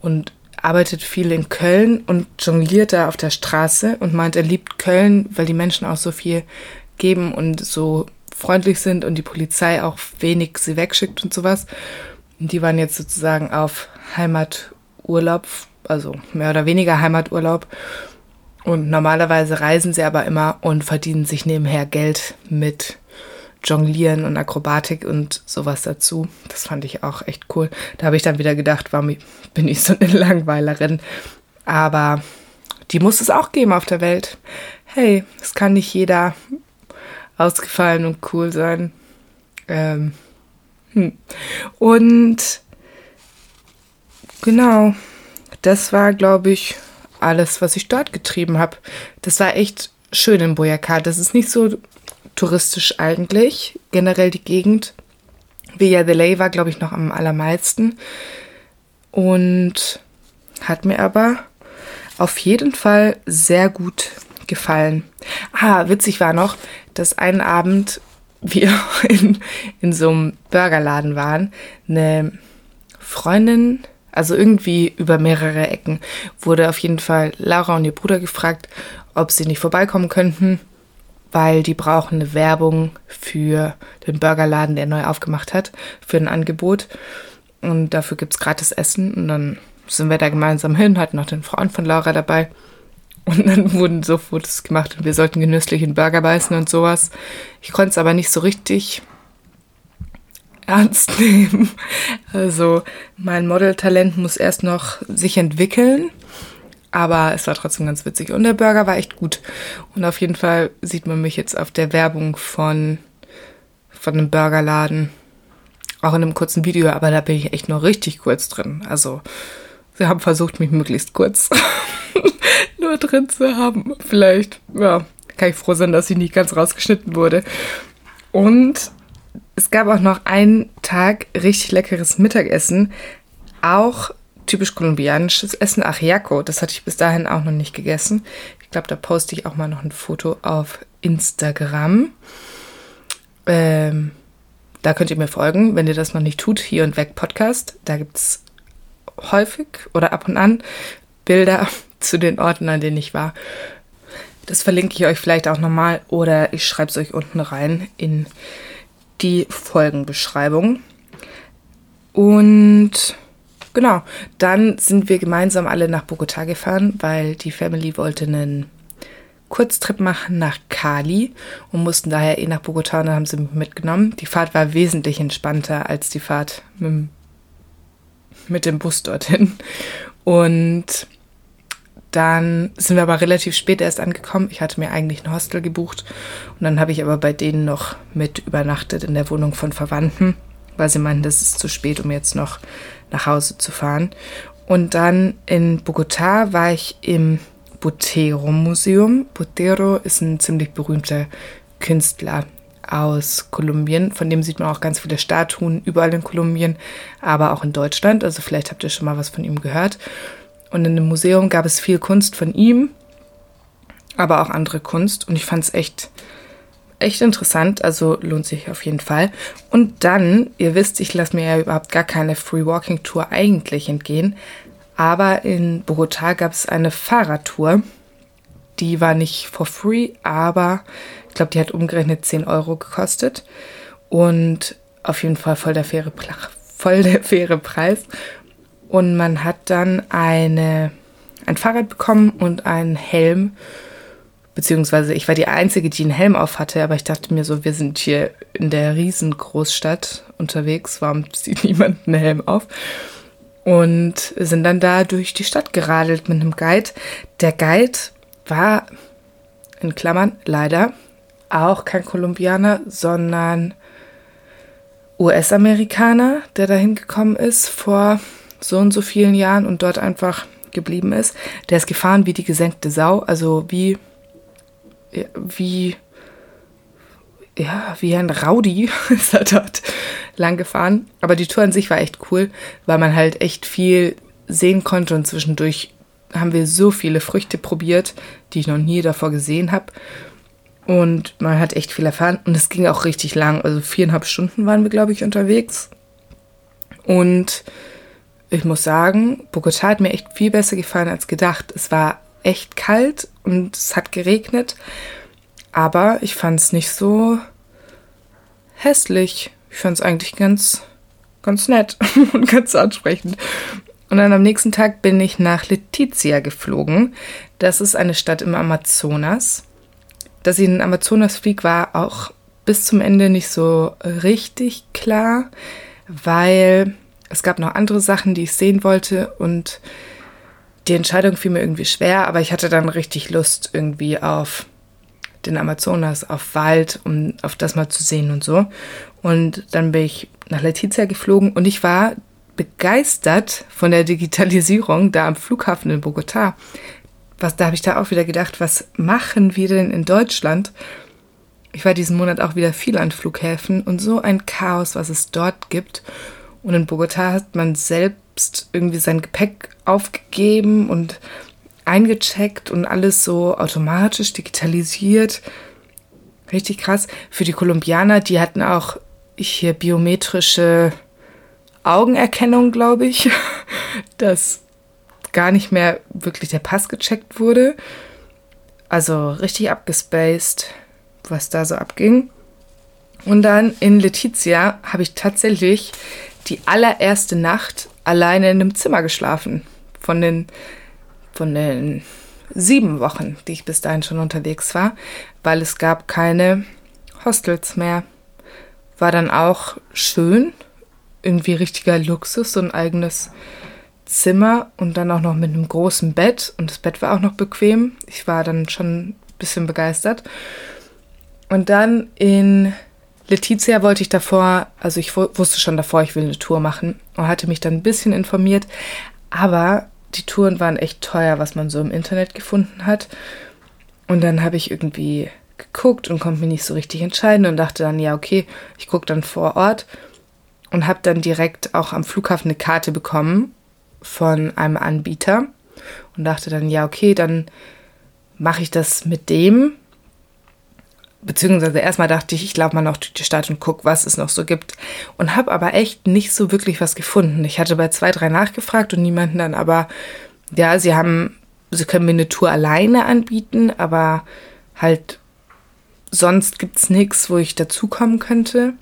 und arbeitet viel in Köln und jongliert da auf der Straße und meint, er liebt Köln, weil die Menschen auch so viel geben und so freundlich sind und die Polizei auch wenig sie wegschickt und sowas. Und die waren jetzt sozusagen auf Heimaturlaub, also mehr oder weniger Heimaturlaub. Und normalerweise reisen sie aber immer und verdienen sich nebenher Geld mit Jonglieren und Akrobatik und sowas dazu. Das fand ich auch echt cool. Da habe ich dann wieder gedacht, warum bin ich so eine Langweilerin? Aber die muss es auch geben auf der Welt. Hey, es kann nicht jeder ausgefallen und cool sein. Ähm, hm. Und genau, das war, glaube ich, alles, was ich dort getrieben habe. Das war echt schön in Boyacá. Das ist nicht so touristisch eigentlich, generell die Gegend. Villa de Ley war, glaube ich, noch am allermeisten. Und hat mir aber auf jeden Fall sehr gut gefallen. Ah, witzig war noch, dass einen Abend wir in, in so einem Burgerladen waren. Eine Freundin, also irgendwie über mehrere Ecken, wurde auf jeden Fall Laura und ihr Bruder gefragt, ob sie nicht vorbeikommen könnten weil die brauchen eine Werbung für den Burgerladen, der neu aufgemacht hat, für ein Angebot. Und dafür gibt es gratis Essen. Und dann sind wir da gemeinsam hin, hatten noch den Freund von Laura dabei. Und dann wurden so Fotos gemacht und wir sollten genüsslich in Burger beißen und sowas. Ich konnte es aber nicht so richtig ernst nehmen. Also mein Modeltalent muss erst noch sich entwickeln. Aber es war trotzdem ganz witzig. Und der Burger war echt gut. Und auf jeden Fall sieht man mich jetzt auf der Werbung von, von einem Burgerladen. Auch in einem kurzen Video, aber da bin ich echt nur richtig kurz drin. Also, sie haben versucht, mich möglichst kurz nur drin zu haben. Vielleicht, ja, kann ich froh sein, dass sie nicht ganz rausgeschnitten wurde. Und es gab auch noch einen Tag richtig leckeres Mittagessen. Auch typisch kolumbianisches Essen, Ajiaco. Das hatte ich bis dahin auch noch nicht gegessen. Ich glaube, da poste ich auch mal noch ein Foto auf Instagram. Ähm, da könnt ihr mir folgen, wenn ihr das noch nicht tut. Hier und weg Podcast. Da gibt es häufig oder ab und an Bilder zu den Orten, an denen ich war. Das verlinke ich euch vielleicht auch nochmal oder ich schreibe es euch unten rein in die Folgenbeschreibung. Und Genau, dann sind wir gemeinsam alle nach Bogota gefahren, weil die Family wollte einen Kurztrip machen nach Cali und mussten daher eh nach Bogota und dann haben sie mich mitgenommen. Die Fahrt war wesentlich entspannter als die Fahrt mit, mit dem Bus dorthin. Und dann sind wir aber relativ spät erst angekommen. Ich hatte mir eigentlich ein Hostel gebucht und dann habe ich aber bei denen noch mit übernachtet in der Wohnung von Verwandten, weil sie meinten, das ist zu spät, um jetzt noch nach Hause zu fahren. Und dann in Bogotá war ich im Botero Museum. Botero ist ein ziemlich berühmter Künstler aus Kolumbien. Von dem sieht man auch ganz viele Statuen überall in Kolumbien, aber auch in Deutschland. Also vielleicht habt ihr schon mal was von ihm gehört. Und in dem Museum gab es viel Kunst von ihm, aber auch andere Kunst. Und ich fand es echt echt interessant, also lohnt sich auf jeden Fall. Und dann, ihr wisst, ich lasse mir ja überhaupt gar keine Free Walking Tour eigentlich entgehen, aber in Bogotá gab es eine Fahrradtour. Die war nicht for free, aber ich glaube, die hat umgerechnet 10 Euro gekostet. Und auf jeden Fall voll der faire, voll der faire Preis. Und man hat dann eine, ein Fahrrad bekommen und einen Helm Beziehungsweise ich war die Einzige, die einen Helm auf hatte, aber ich dachte mir so, wir sind hier in der Riesengroßstadt unterwegs, warum zieht niemand einen Helm auf? Und sind dann da durch die Stadt geradelt mit einem Guide. Der Guide war, in Klammern, leider auch kein Kolumbianer, sondern US-Amerikaner, der da hingekommen ist vor so und so vielen Jahren und dort einfach geblieben ist. Der ist gefahren wie die gesenkte Sau, also wie wie, ja, wie ein Rowdy ist er dort lang gefahren. Aber die Tour an sich war echt cool, weil man halt echt viel sehen konnte und zwischendurch haben wir so viele Früchte probiert, die ich noch nie davor gesehen habe. Und man hat echt viel erfahren und es ging auch richtig lang. Also viereinhalb Stunden waren wir, glaube ich, unterwegs. Und ich muss sagen, Bogota hat mir echt viel besser gefallen als gedacht. Es war echt kalt und es hat geregnet. Aber ich fand es nicht so hässlich. Ich fand es eigentlich ganz, ganz nett und ganz ansprechend. Und dann am nächsten Tag bin ich nach Letizia geflogen. Das ist eine Stadt im Amazonas. Dass ich in den Amazonas fliege, war auch bis zum Ende nicht so richtig klar, weil es gab noch andere Sachen, die ich sehen wollte und die Entscheidung fiel mir irgendwie schwer, aber ich hatte dann richtig Lust irgendwie auf den Amazonas, auf Wald, um auf das mal zu sehen und so. Und dann bin ich nach Letizia geflogen und ich war begeistert von der Digitalisierung da am Flughafen in Bogotá. Was, da habe ich da auch wieder gedacht, was machen wir denn in Deutschland? Ich war diesen Monat auch wieder viel an Flughäfen und so ein Chaos, was es dort gibt. Und in Bogotá hat man selbst irgendwie sein Gepäck aufgegeben und eingecheckt und alles so automatisch digitalisiert. Richtig krass. Für die Kolumbianer, die hatten auch hier biometrische Augenerkennung, glaube ich, dass gar nicht mehr wirklich der Pass gecheckt wurde. Also richtig abgespaced, was da so abging. Und dann in Letizia habe ich tatsächlich die allererste Nacht alleine in einem Zimmer geschlafen. Von den, von den sieben Wochen, die ich bis dahin schon unterwegs war, weil es gab keine Hostels mehr. War dann auch schön, irgendwie richtiger Luxus, so ein eigenes Zimmer und dann auch noch mit einem großen Bett und das Bett war auch noch bequem. Ich war dann schon ein bisschen begeistert. Und dann in Letizia wollte ich davor, also ich wusste schon davor, ich will eine Tour machen und hatte mich dann ein bisschen informiert, aber die Touren waren echt teuer, was man so im Internet gefunden hat. Und dann habe ich irgendwie geguckt und konnte mich nicht so richtig entscheiden und dachte dann, ja, okay, ich gucke dann vor Ort und habe dann direkt auch am Flughafen eine Karte bekommen von einem Anbieter und dachte dann, ja, okay, dann mache ich das mit dem. Beziehungsweise erstmal dachte ich, ich laufe mal noch durch die Stadt und gucke, was es noch so gibt. Und habe aber echt nicht so wirklich was gefunden. Ich hatte bei zwei, drei nachgefragt und niemanden dann aber, ja, sie haben, sie können mir eine Tour alleine anbieten, aber halt sonst gibt es nichts, wo ich dazukommen könnte.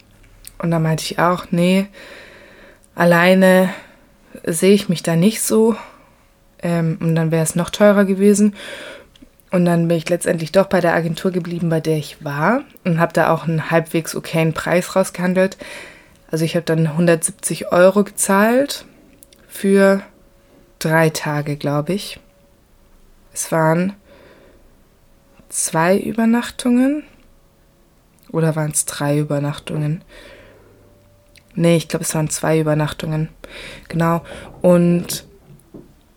Und da meinte ich auch, nee, alleine sehe ich mich da nicht so. Ähm, und dann wäre es noch teurer gewesen. Und dann bin ich letztendlich doch bei der Agentur geblieben, bei der ich war und habe da auch einen halbwegs okayen Preis rausgehandelt. Also ich habe dann 170 Euro gezahlt für drei Tage, glaube ich. Es waren zwei Übernachtungen oder waren es drei Übernachtungen? Nee, ich glaube, es waren zwei Übernachtungen. Genau. Und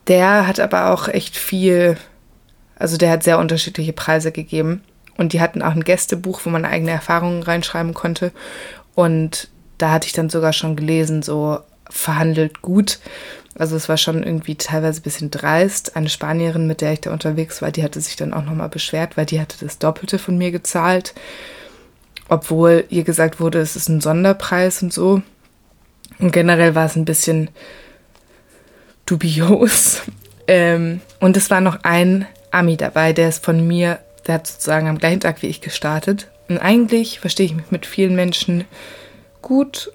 der hat aber auch echt viel, also der hat sehr unterschiedliche Preise gegeben. Und die hatten auch ein Gästebuch, wo man eigene Erfahrungen reinschreiben konnte. Und da hatte ich dann sogar schon gelesen, so verhandelt gut. Also es war schon irgendwie teilweise ein bisschen dreist. Eine Spanierin, mit der ich da unterwegs war, die hatte sich dann auch nochmal beschwert, weil die hatte das Doppelte von mir gezahlt obwohl ihr gesagt wurde, es ist ein Sonderpreis und so. Und generell war es ein bisschen dubios. Ähm, und es war noch ein Ami dabei, der ist von mir, der hat sozusagen am gleichen Tag wie ich gestartet. Und eigentlich verstehe ich mich mit vielen Menschen gut,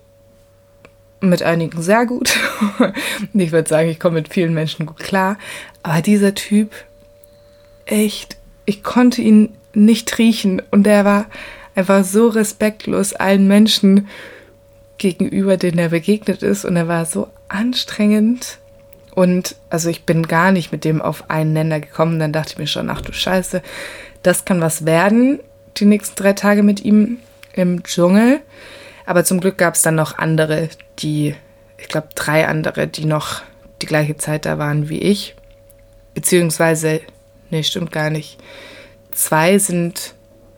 mit einigen sehr gut. ich würde sagen, ich komme mit vielen Menschen gut klar. Aber dieser Typ, echt, ich konnte ihn nicht riechen und der war einfach so respektlos allen Menschen gegenüber, denen er begegnet ist. Und er war so anstrengend. Und also ich bin gar nicht mit dem auf einen Nenner gekommen. Dann dachte ich mir schon, ach du Scheiße, das kann was werden, die nächsten drei Tage mit ihm im Dschungel. Aber zum Glück gab es dann noch andere, die, ich glaube drei andere, die noch die gleiche Zeit da waren wie ich. Beziehungsweise, nee, stimmt gar nicht. Zwei sind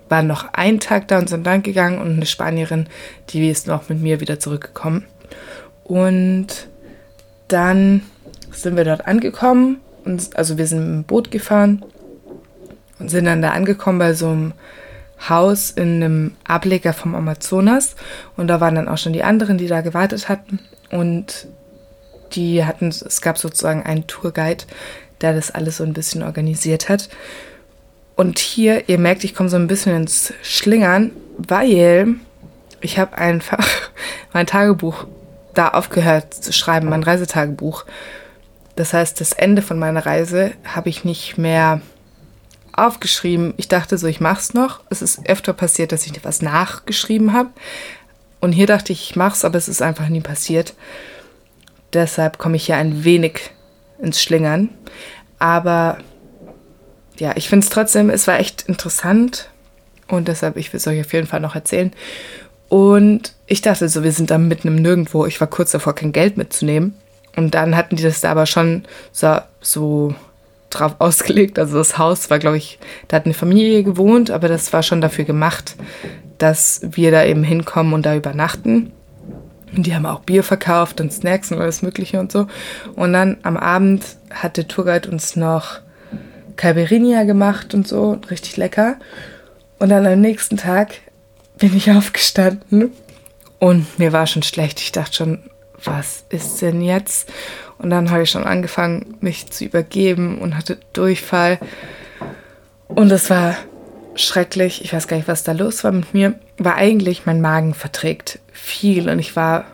waren noch einen Tag da und sind dann gegangen und eine Spanierin, die ist noch mit mir wieder zurückgekommen. Und dann sind wir dort angekommen und also wir sind mit dem Boot gefahren und sind dann da angekommen bei so einem Haus in einem Ableger vom Amazonas. Und da waren dann auch schon die anderen, die da gewartet hatten. Und die hatten, es gab sozusagen einen Tourguide, der das alles so ein bisschen organisiert hat. Und hier, ihr merkt, ich komme so ein bisschen ins Schlingern, weil ich habe einfach mein Tagebuch da aufgehört zu schreiben, mein Reisetagebuch. Das heißt, das Ende von meiner Reise habe ich nicht mehr aufgeschrieben. Ich dachte so, ich mache es noch. Es ist öfter passiert, dass ich was nachgeschrieben habe. Und hier dachte ich, ich mache es, aber es ist einfach nie passiert. Deshalb komme ich hier ein wenig ins Schlingern. Aber ja, ich finde es trotzdem, es war echt interessant und deshalb, ich will es euch auf jeden Fall noch erzählen. Und ich dachte so, wir sind da mitten im Nirgendwo. Ich war kurz davor, kein Geld mitzunehmen. Und dann hatten die das da aber schon so, so drauf ausgelegt. Also das Haus war, glaube ich, da hat eine Familie gewohnt, aber das war schon dafür gemacht, dass wir da eben hinkommen und da übernachten. Und die haben auch Bier verkauft und Snacks und alles Mögliche und so. Und dann am Abend hat der Tourguide uns noch Caipirinha gemacht und so, richtig lecker. Und dann am nächsten Tag bin ich aufgestanden und mir war schon schlecht. Ich dachte schon, was ist denn jetzt? Und dann habe ich schon angefangen, mich zu übergeben und hatte Durchfall. Und es war schrecklich. Ich weiß gar nicht, was da los war mit mir. War eigentlich, mein Magen verträgt viel und ich war,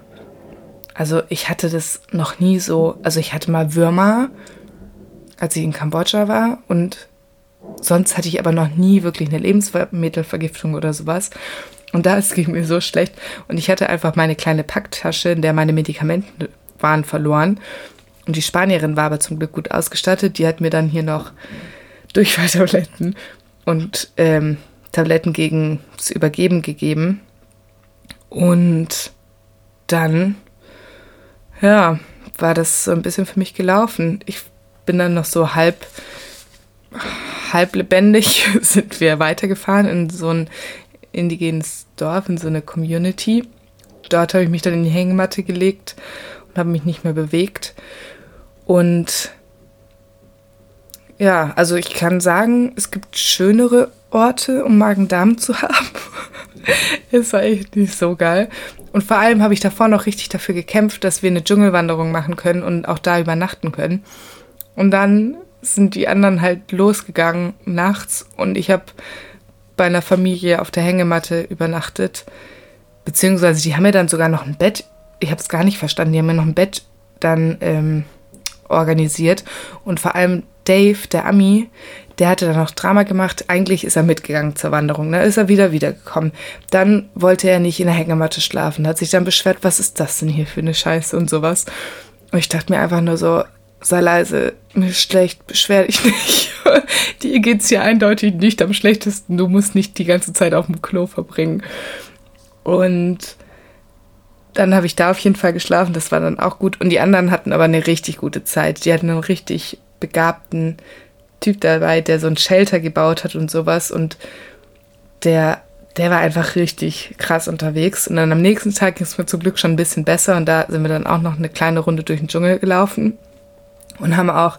also ich hatte das noch nie so, also ich hatte mal Würmer als ich in Kambodscha war. Und sonst hatte ich aber noch nie wirklich eine Lebensmittelvergiftung oder sowas. Und da es mir so schlecht. Und ich hatte einfach meine kleine Packtasche, in der meine Medikamente waren, verloren. Und die Spanierin war aber zum Glück gut ausgestattet. Die hat mir dann hier noch Durchfalltabletten und ähm, Tabletten gegen das Übergeben gegeben. Und dann, ja, war das so ein bisschen für mich gelaufen. Ich bin dann noch so halb, halb lebendig, sind wir weitergefahren in so ein indigenes Dorf, in so eine Community. Dort habe ich mich dann in die Hängematte gelegt und habe mich nicht mehr bewegt. Und ja, also ich kann sagen, es gibt schönere Orte, um Magen-Darm zu haben. ist war echt nicht so geil. Und vor allem habe ich davor noch richtig dafür gekämpft, dass wir eine Dschungelwanderung machen können und auch da übernachten können. Und dann sind die anderen halt losgegangen nachts und ich habe bei einer Familie auf der Hängematte übernachtet. Beziehungsweise die haben mir dann sogar noch ein Bett, ich habe es gar nicht verstanden, die haben mir noch ein Bett dann ähm, organisiert. Und vor allem Dave, der Ami, der hatte dann noch Drama gemacht. Eigentlich ist er mitgegangen zur Wanderung. Da ne? ist er wieder wiedergekommen. Dann wollte er nicht in der Hängematte schlafen. Hat sich dann beschwert, was ist das denn hier für eine Scheiße und sowas. Und ich dachte mir einfach nur so, sei leise, mir ist schlecht, beschwer dich nicht. Dir geht's hier eindeutig nicht am schlechtesten. Du musst nicht die ganze Zeit auf dem Klo verbringen. Und dann habe ich da auf jeden Fall geschlafen, das war dann auch gut. Und die anderen hatten aber eine richtig gute Zeit. Die hatten einen richtig begabten Typ dabei, der so ein Shelter gebaut hat und sowas. Und der, der war einfach richtig krass unterwegs. Und dann am nächsten Tag ging es mir zum Glück schon ein bisschen besser. Und da sind wir dann auch noch eine kleine Runde durch den Dschungel gelaufen und haben auch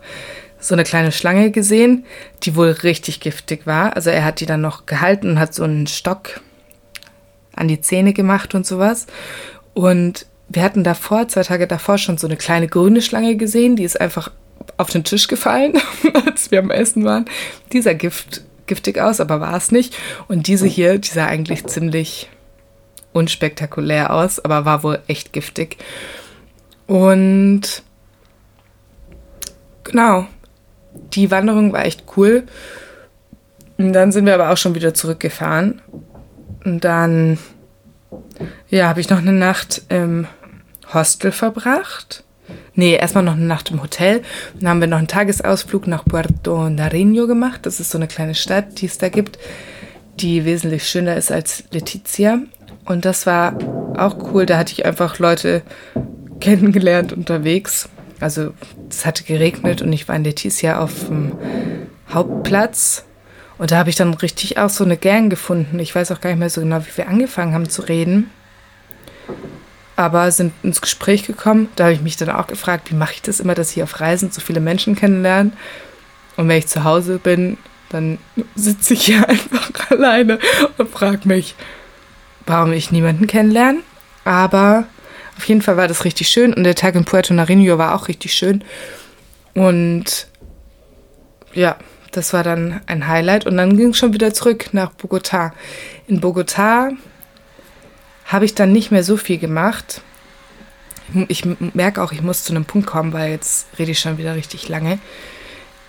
so eine kleine Schlange gesehen, die wohl richtig giftig war. Also er hat die dann noch gehalten und hat so einen Stock an die Zähne gemacht und sowas. Und wir hatten davor, zwei Tage davor, schon so eine kleine grüne Schlange gesehen, die ist einfach auf den Tisch gefallen, als wir am Essen waren. Dieser Gift, giftig aus, aber war es nicht. Und diese hier, die sah eigentlich ziemlich unspektakulär aus, aber war wohl echt giftig. Und genau, die Wanderung war echt cool. Und dann sind wir aber auch schon wieder zurückgefahren. Und dann, ja, habe ich noch eine Nacht im Hostel verbracht. Nee, erstmal noch eine Nacht im Hotel. Dann haben wir noch einen Tagesausflug nach Puerto Nariño gemacht. Das ist so eine kleine Stadt, die es da gibt, die wesentlich schöner ist als Letizia. Und das war auch cool. Da hatte ich einfach Leute kennengelernt unterwegs. Also es hatte geregnet und ich war in Letizia auf dem Hauptplatz. Und da habe ich dann richtig auch so eine Gang gefunden. Ich weiß auch gar nicht mehr so genau, wie wir angefangen haben zu reden aber sind ins Gespräch gekommen. Da habe ich mich dann auch gefragt, wie mache ich das immer, dass ich auf Reisen so viele Menschen kennenlerne. Und wenn ich zu Hause bin, dann sitze ich hier einfach alleine und frage mich, warum ich niemanden kennenlerne. Aber auf jeden Fall war das richtig schön und der Tag in Puerto Nariño war auch richtig schön. Und ja, das war dann ein Highlight. Und dann ging es schon wieder zurück nach Bogotá. In Bogotá habe ich dann nicht mehr so viel gemacht. Ich merke auch, ich muss zu einem Punkt kommen, weil jetzt rede ich schon wieder richtig lange.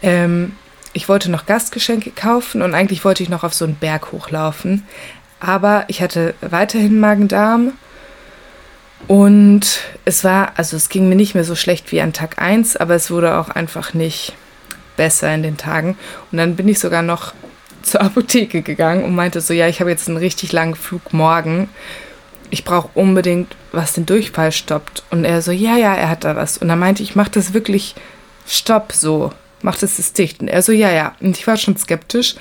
Ähm, ich wollte noch Gastgeschenke kaufen und eigentlich wollte ich noch auf so einen Berg hochlaufen. Aber ich hatte weiterhin Magen-Darm und es war, also es ging mir nicht mehr so schlecht wie an Tag 1, aber es wurde auch einfach nicht besser in den Tagen. Und dann bin ich sogar noch zur Apotheke gegangen und meinte so, ja, ich habe jetzt einen richtig langen Flug morgen ich brauche unbedingt, was den Durchfall stoppt. Und er so, ja, ja, er hat da was. Und dann meinte ich, mach das wirklich, stopp so, mach das ist dicht. Und er so, ja, ja. Und ich war schon skeptisch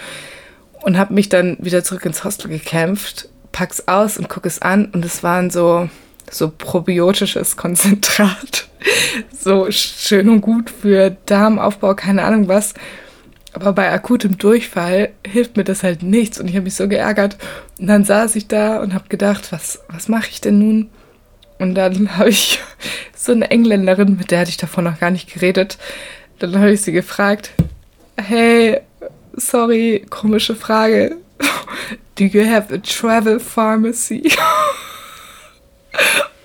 und habe mich dann wieder zurück ins Hostel gekämpft, pack's aus und guck es an. Und es waren so, so probiotisches Konzentrat. so schön und gut für Darmaufbau, keine Ahnung was. Aber bei akutem Durchfall hilft mir das halt nichts und ich habe mich so geärgert. Und dann saß ich da und habe gedacht, was, was mache ich denn nun? Und dann habe ich so eine Engländerin, mit der hatte ich davor noch gar nicht geredet, dann habe ich sie gefragt, hey, sorry, komische Frage. Do you have a travel pharmacy?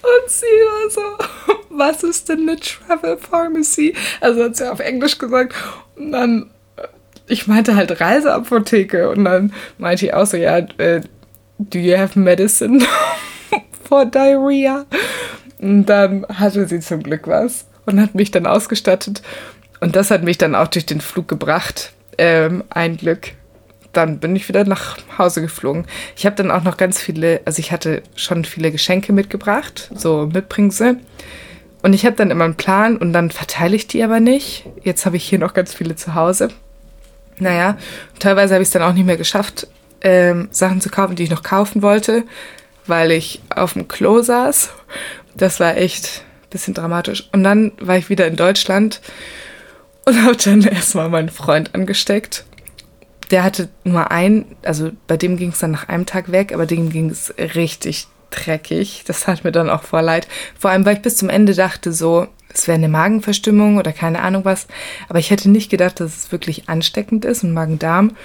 Und sie war so, was ist denn eine Travel Pharmacy? Also hat sie auf Englisch gesagt. Und dann ich meinte halt Reiseapotheke und dann meinte ich auch so, ja, äh, do you have medicine for diarrhea? Und dann hatte sie zum Glück was. und hat mich dann ausgestattet. Und das hat mich dann auch durch den Flug gebracht. Ähm, ein Glück. Dann bin ich wieder nach Hause geflogen. Ich habe dann auch noch ganz viele, also ich hatte schon viele Geschenke mitgebracht, so Mitbringsel. Und ich habe dann immer einen Plan und dann verteile ich die aber nicht. Jetzt habe ich hier noch ganz viele zu Hause. Naja, teilweise habe ich es dann auch nicht mehr geschafft, ähm, Sachen zu kaufen, die ich noch kaufen wollte, weil ich auf dem Klo saß. Das war echt ein bisschen dramatisch. Und dann war ich wieder in Deutschland und habe dann erstmal meinen Freund angesteckt. Der hatte nur ein, also bei dem ging es dann nach einem Tag weg, aber dem ging es richtig dreckig. Das hat mir dann auch voll leid. Vor allem, weil ich bis zum Ende dachte, so, es wäre eine Magenverstimmung oder keine Ahnung was. Aber ich hätte nicht gedacht, dass es wirklich ansteckend ist und Magen-Darm.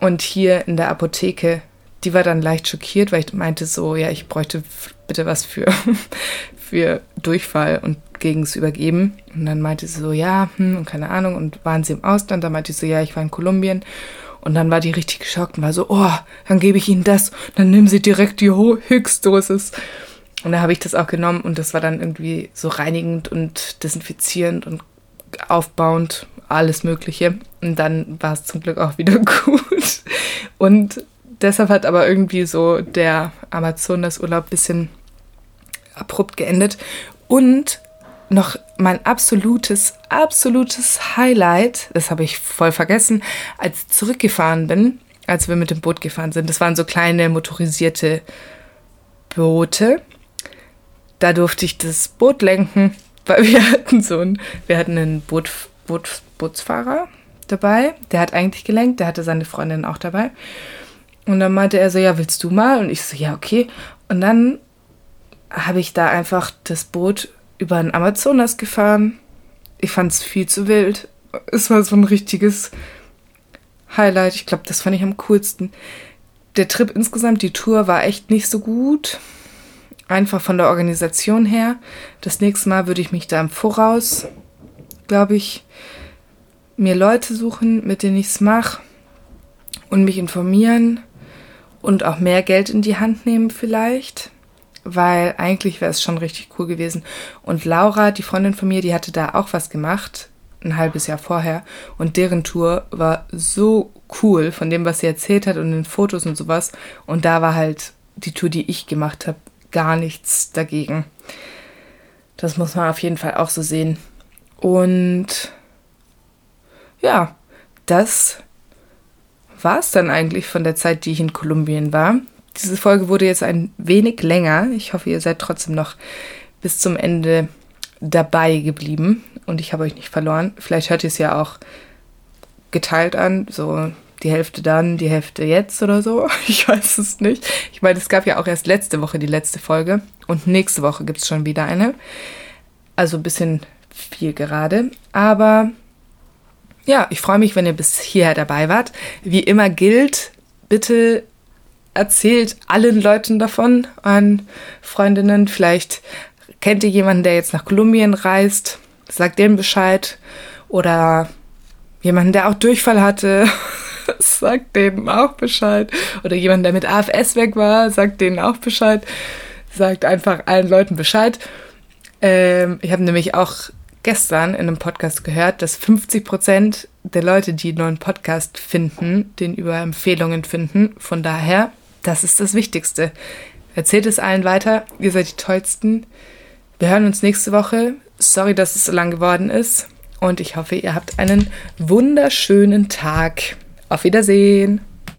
Und hier in der Apotheke, die war dann leicht schockiert, weil ich meinte so, ja, ich bräuchte bitte was für, für Durchfall und gegens Übergeben. Und dann meinte sie so, ja, hm, und keine Ahnung. Und waren sie im Ausland? Da meinte sie so, ja, ich war in Kolumbien. Und dann war die richtig geschockt und war so, oh, dann gebe ich Ihnen das. Dann nehmen Sie direkt die Höchstdosis. Und da habe ich das auch genommen und das war dann irgendwie so reinigend und desinfizierend und aufbauend, alles Mögliche. Und dann war es zum Glück auch wieder gut. Und deshalb hat aber irgendwie so der Amazonas-Urlaub ein bisschen abrupt geendet. Und noch mein absolutes, absolutes Highlight, das habe ich voll vergessen, als ich zurückgefahren bin, als wir mit dem Boot gefahren sind. Das waren so kleine motorisierte Boote. Da durfte ich das Boot lenken, weil wir hatten so ein, wir hatten einen Boot, Boot, Bootsfahrer dabei, der hat eigentlich gelenkt, der hatte seine Freundin auch dabei. Und dann meinte er so, ja, willst du mal? Und ich so, ja, okay. Und dann habe ich da einfach das Boot über ein Amazonas gefahren. Ich fand es viel zu wild. Es war so ein richtiges Highlight. Ich glaube, das fand ich am coolsten. Der Trip insgesamt, die Tour war echt nicht so gut. Einfach von der Organisation her. Das nächste Mal würde ich mich da im Voraus, glaube ich, mir Leute suchen, mit denen ich es mache und mich informieren und auch mehr Geld in die Hand nehmen vielleicht weil eigentlich wäre es schon richtig cool gewesen. Und Laura, die Freundin von mir, die hatte da auch was gemacht, ein halbes Jahr vorher. Und deren Tour war so cool von dem, was sie erzählt hat und den Fotos und sowas. Und da war halt die Tour, die ich gemacht habe, gar nichts dagegen. Das muss man auf jeden Fall auch so sehen. Und ja, das war es dann eigentlich von der Zeit, die ich in Kolumbien war. Diese Folge wurde jetzt ein wenig länger. Ich hoffe, ihr seid trotzdem noch bis zum Ende dabei geblieben und ich habe euch nicht verloren. Vielleicht hört ihr es ja auch geteilt an, so die Hälfte dann, die Hälfte jetzt oder so. Ich weiß es nicht. Ich meine, es gab ja auch erst letzte Woche die letzte Folge und nächste Woche gibt es schon wieder eine. Also ein bisschen viel gerade. Aber ja, ich freue mich, wenn ihr bis hierher dabei wart. Wie immer gilt, bitte erzählt allen Leuten davon, an Freundinnen. Vielleicht kennt ihr jemanden, der jetzt nach Kolumbien reist, sagt denen Bescheid. Oder jemanden, der auch Durchfall hatte, sagt denen auch Bescheid. Oder jemand, der mit AFS weg war, sagt denen auch Bescheid. Sagt einfach allen Leuten Bescheid. Ähm, ich habe nämlich auch gestern in einem Podcast gehört, dass 50 Prozent der Leute, die einen neuen Podcast finden, den über Empfehlungen finden. Von daher das ist das Wichtigste. Erzählt es allen weiter. Ihr seid die Tollsten. Wir hören uns nächste Woche. Sorry, dass es so lang geworden ist. Und ich hoffe, ihr habt einen wunderschönen Tag. Auf Wiedersehen.